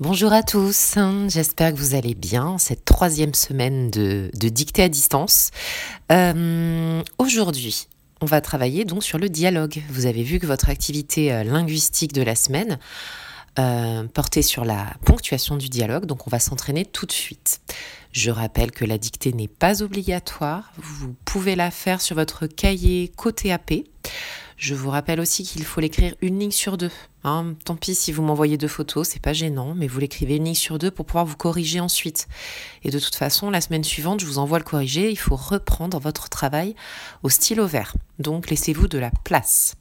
Bonjour à tous, j'espère que vous allez bien cette troisième semaine de, dictée à distance. Euh, aujourd'hui, on va travailler donc sur le dialogue. Vous avez vu que votre activité euh, linguistique de la semaine euh, portait sur la ponctuation du dialogue, donc on va s'entraîner tout de suite. Je rappelle que la dictée n'est pas obligatoire, vous pouvez la faire sur votre cahier côté AP. Je vous rappelle aussi qu'il faut l'écrire une ligne sur deux. Hein. tant pis si vous m'envoyez deux photos, c'est pas gênant, mais vous l'écrivez une ligne sur deux pour pouvoir vous corriger ensuite. Et de toute façon, la semaine suivante, je vous envoie le corriger. Il faut reprendre votre travail au stylo vert. Donc laissez-vous de la place.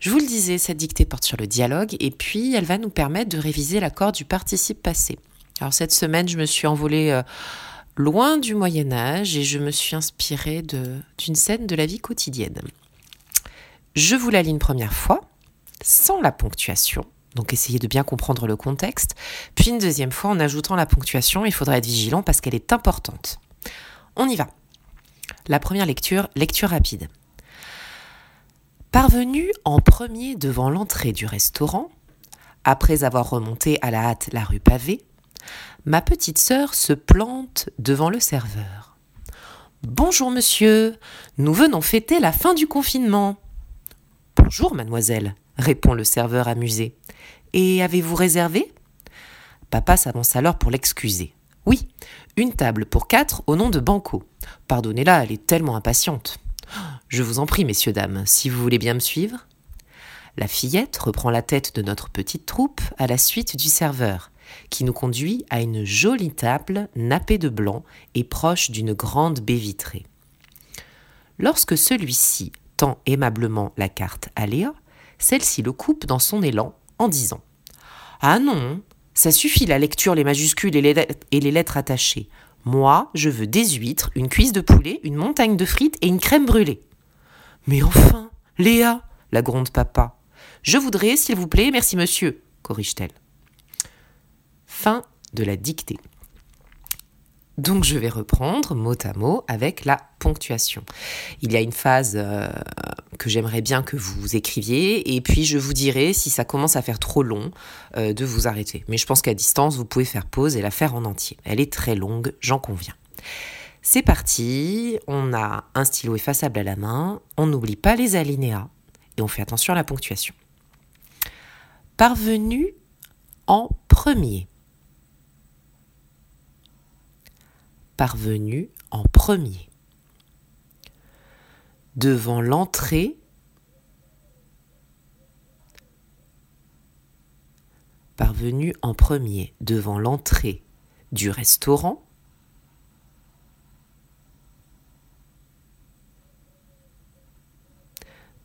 Je vous le disais, cette dictée porte sur le dialogue et puis elle va nous permettre de réviser l'accord du participe passé. Alors cette semaine, je me suis envolée euh, loin du Moyen Âge et je me suis inspirée d'une scène de la vie quotidienne. Je vous la lis une première fois, sans la ponctuation. Donc essayez de bien comprendre le contexte. Puis une deuxième fois en ajoutant la ponctuation, il faudra être vigilant parce qu'elle est importante. On y va. La première lecture, lecture rapide. Parvenu en premier devant l'entrée du restaurant, après avoir remonté à la hâte la rue pavée, ma petite sœur se plante devant le serveur. Bonjour monsieur, nous venons fêter la fin du confinement. Bonjour, mademoiselle, répond le serveur amusé. Et avez-vous réservé? Papa s'avance alors pour l'excuser. Oui, une table pour quatre au nom de Banco. Pardonnez-la, elle est tellement impatiente. Je vous en prie, messieurs, dames, si vous voulez bien me suivre. La fillette reprend la tête de notre petite troupe à la suite du serveur, qui nous conduit à une jolie table nappée de blanc et proche d'une grande baie vitrée. Lorsque celui-ci aimablement la carte à Léa, celle-ci le coupe dans son élan en disant Ah non, ça suffit la lecture, les majuscules et les, et les lettres attachées. Moi, je veux des huîtres, une cuisse de poulet, une montagne de frites et une crème brûlée. Mais enfin, Léa, la gronde papa. Je voudrais, s'il vous plaît, merci monsieur, corrige-t-elle. Fin de la dictée. Donc je vais reprendre mot à mot avec la ponctuation. Il y a une phase euh, que j'aimerais bien que vous écriviez et puis je vous dirai si ça commence à faire trop long euh, de vous arrêter. Mais je pense qu'à distance, vous pouvez faire pause et la faire en entier. Elle est très longue, j'en conviens. C'est parti, on a un stylo effaçable à la main, on n'oublie pas les alinéas et on fait attention à la ponctuation. Parvenu en premier. Parvenu en premier. Devant l'entrée, parvenu en premier devant l'entrée du restaurant,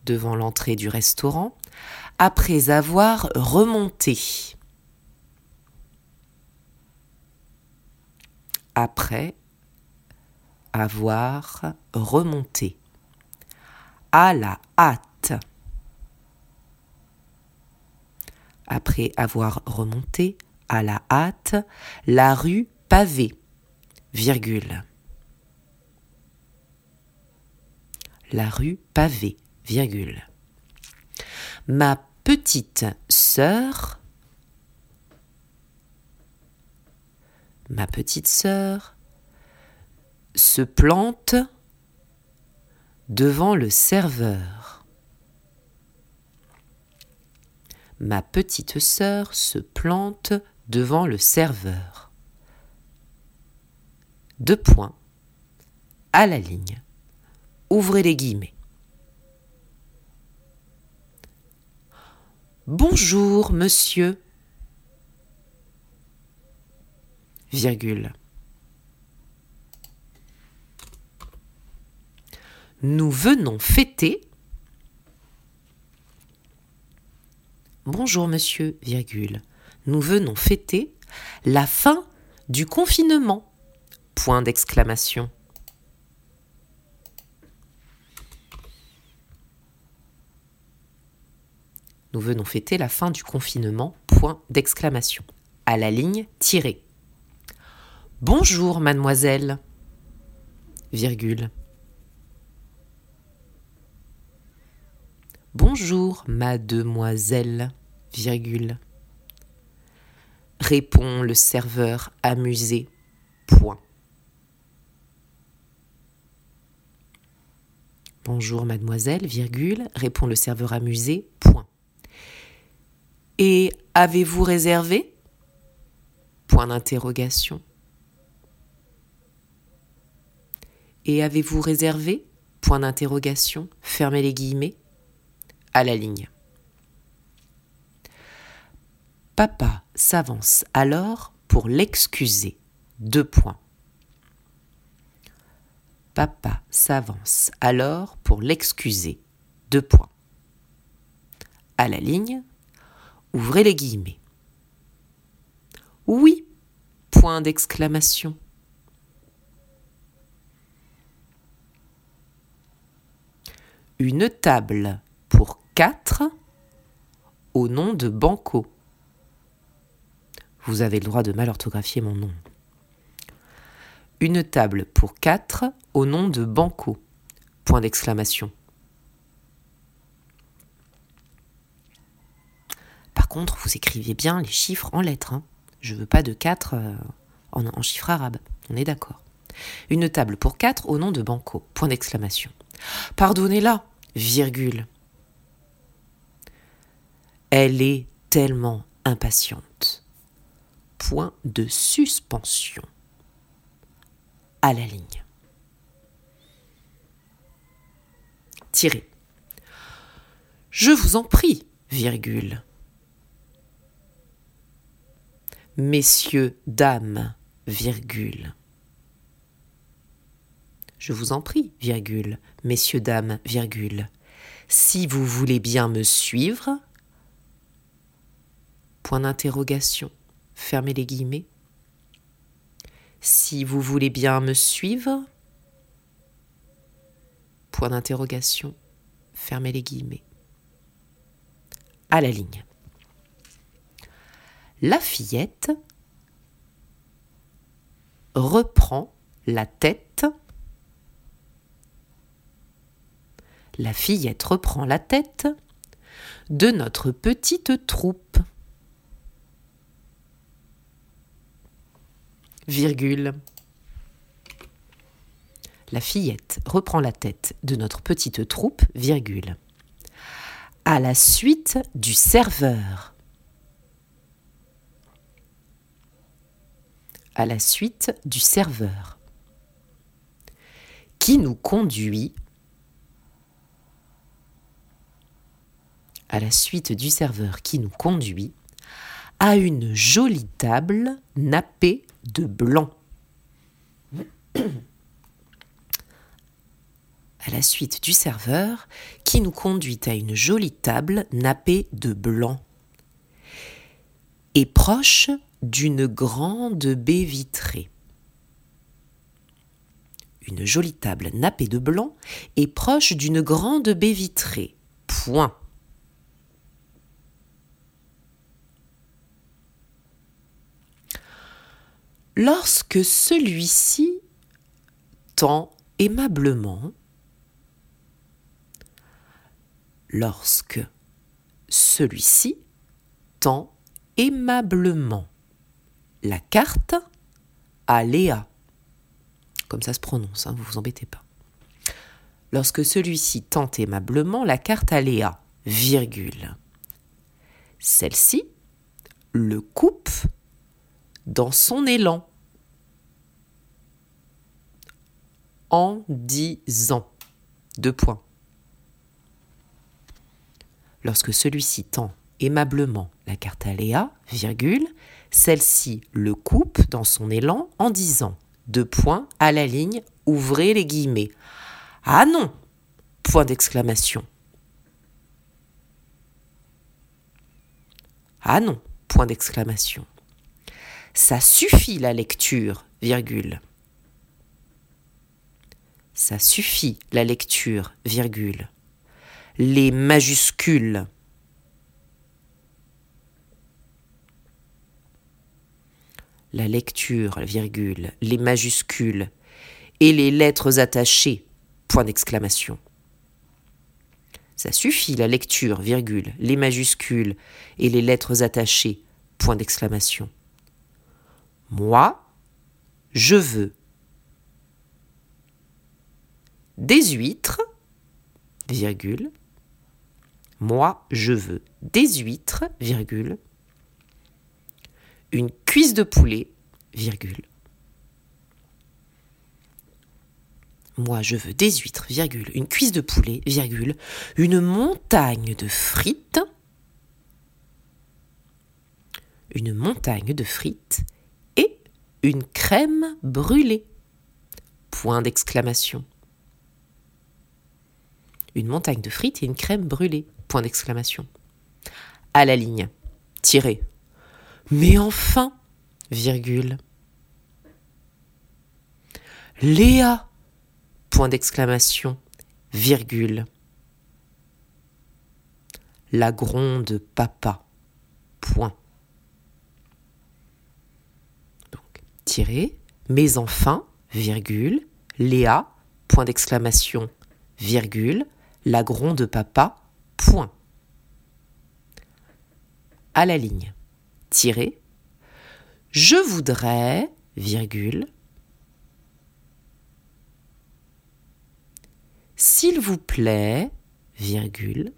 devant l'entrée du restaurant, après avoir remonté. Après avoir remonté. À la hâte. Après avoir remonté à la hâte la rue pavée, virgule. La rue pavée, virgule. Ma petite sœur, ma petite sœur se plante devant le serveur. Ma petite sœur se plante devant le serveur. Deux points. À la ligne. Ouvrez les guillemets. Bonjour, monsieur. Virgule. Nous venons fêter. Bonjour monsieur, virgule. Nous venons fêter la fin du confinement. Point d'exclamation. Nous venons fêter la fin du confinement. Point d'exclamation. À la ligne tirée. Bonjour mademoiselle. Virgule. Bonjour, mademoiselle, virgule. répond le serveur amusé. Point. Bonjour mademoiselle, virgule, répond le serveur amusé. Point. Et avez-vous réservé? Point d'interrogation. Et avez-vous réservé? Point d'interrogation. Fermez les guillemets. À la ligne. Papa s'avance alors pour l'excuser. Deux points. Papa s'avance alors pour l'excuser. Deux points. À la ligne, ouvrez les guillemets. Oui, point d'exclamation. Une table pour quatre au nom de Banco. Vous avez le droit de mal orthographier mon nom. Une table pour quatre au nom de Banco. Point d'exclamation. Par contre, vous écrivez bien les chiffres en lettres. Hein. Je veux pas de 4 euh, en, en chiffres arabes. On est d'accord. Une table pour quatre au nom de Banco. Point d'exclamation. Pardonnez-la, virgule. Elle est tellement impatiente point de suspension à la ligne. Tirez. Je vous en prie, virgule. Messieurs, dames, virgule. Je vous en prie, virgule. Messieurs, dames, virgule. Si vous voulez bien me suivre, point d'interrogation fermez les guillemets. Si vous voulez bien me suivre, point d'interrogation, fermez les guillemets. À la ligne. La fillette reprend la tête. La fillette reprend la tête de notre petite troupe. La fillette reprend la tête de notre petite troupe, virgule. À la suite du serveur. À la suite du serveur. Qui nous conduit à la suite du serveur qui nous conduit à une jolie table nappée de blanc. à la suite du serveur qui nous conduit à une jolie table nappée de blanc et proche d'une grande baie vitrée. Une jolie table nappée de blanc et proche d'une grande baie vitrée. Point. Lorsque celui-ci tend aimablement, lorsque celui-ci tend aimablement la carte à Léa. Comme ça se prononce, hein, vous vous embêtez pas. Lorsque celui-ci tend aimablement la carte à Léa, virgule. Celle-ci le coupe dans son élan. En disant. Deux points. Lorsque celui-ci tend aimablement la carte à Léa, virgule, celle-ci le coupe dans son élan en disant deux points à la ligne, ouvrez les guillemets. Ah non Point d'exclamation. Ah non Point d'exclamation. Ça suffit la lecture, virgule. Ça suffit la lecture, virgule. Les majuscules. La lecture, virgule, les majuscules et les lettres attachées, point d'exclamation. Ça suffit la lecture, virgule, les majuscules et les lettres attachées, point d'exclamation. Moi, je veux des huîtres, virgule. Moi, je veux des huîtres, virgule. Une cuisse de poulet, virgule. Moi, je veux des huîtres, virgule. Une cuisse de poulet, virgule. Une montagne de frites. Une montagne de frites une crème brûlée. Point d'exclamation une montagne de frites et une crème brûlée. Point d'exclamation. À la ligne. Tiré. Mais enfin, virgule. Léa. Point d'exclamation. Virgule. La gronde papa. Point. Mais enfin, virgule. Léa. Point d'exclamation. Virgule la gronde papa, point. À la ligne, tiré. Je voudrais, virgule. S'il vous plaît, virgule.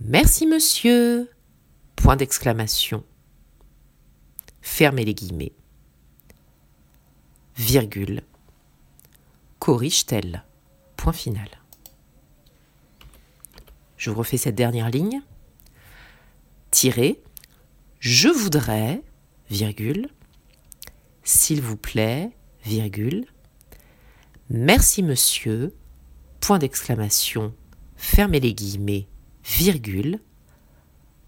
Merci monsieur, point d'exclamation. Fermez les guillemets. Virgule corrige-t-elle? Point final. Je refais cette dernière ligne. Tiré. Je voudrais, virgule. S'il vous plaît, virgule. Merci monsieur. Point d'exclamation. Fermez les guillemets, virgule.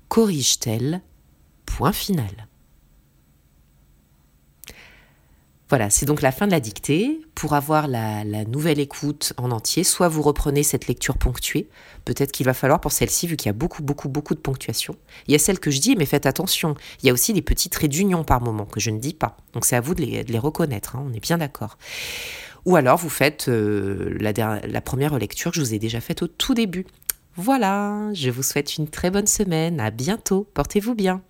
Corrige-t-elle? Point final. Voilà, c'est donc la fin de la dictée. Pour avoir la, nouvelle écoute en entier, soit vous reprenez cette lecture ponctuée, peut-être qu'il va falloir pour celle-ci, vu qu'il y a beaucoup, beaucoup, beaucoup de ponctuation. Il y a celle que je dis, mais faites attention, il y a aussi des petits traits d'union par moment que je ne dis pas. Donc c'est à vous de les, reconnaître, hein, on est bien d'accord. Ou alors vous faites euh, la, la première lecture que je vous ai déjà faite au tout début. Voilà, je vous souhaite une très bonne semaine, à bientôt, portez-vous bien.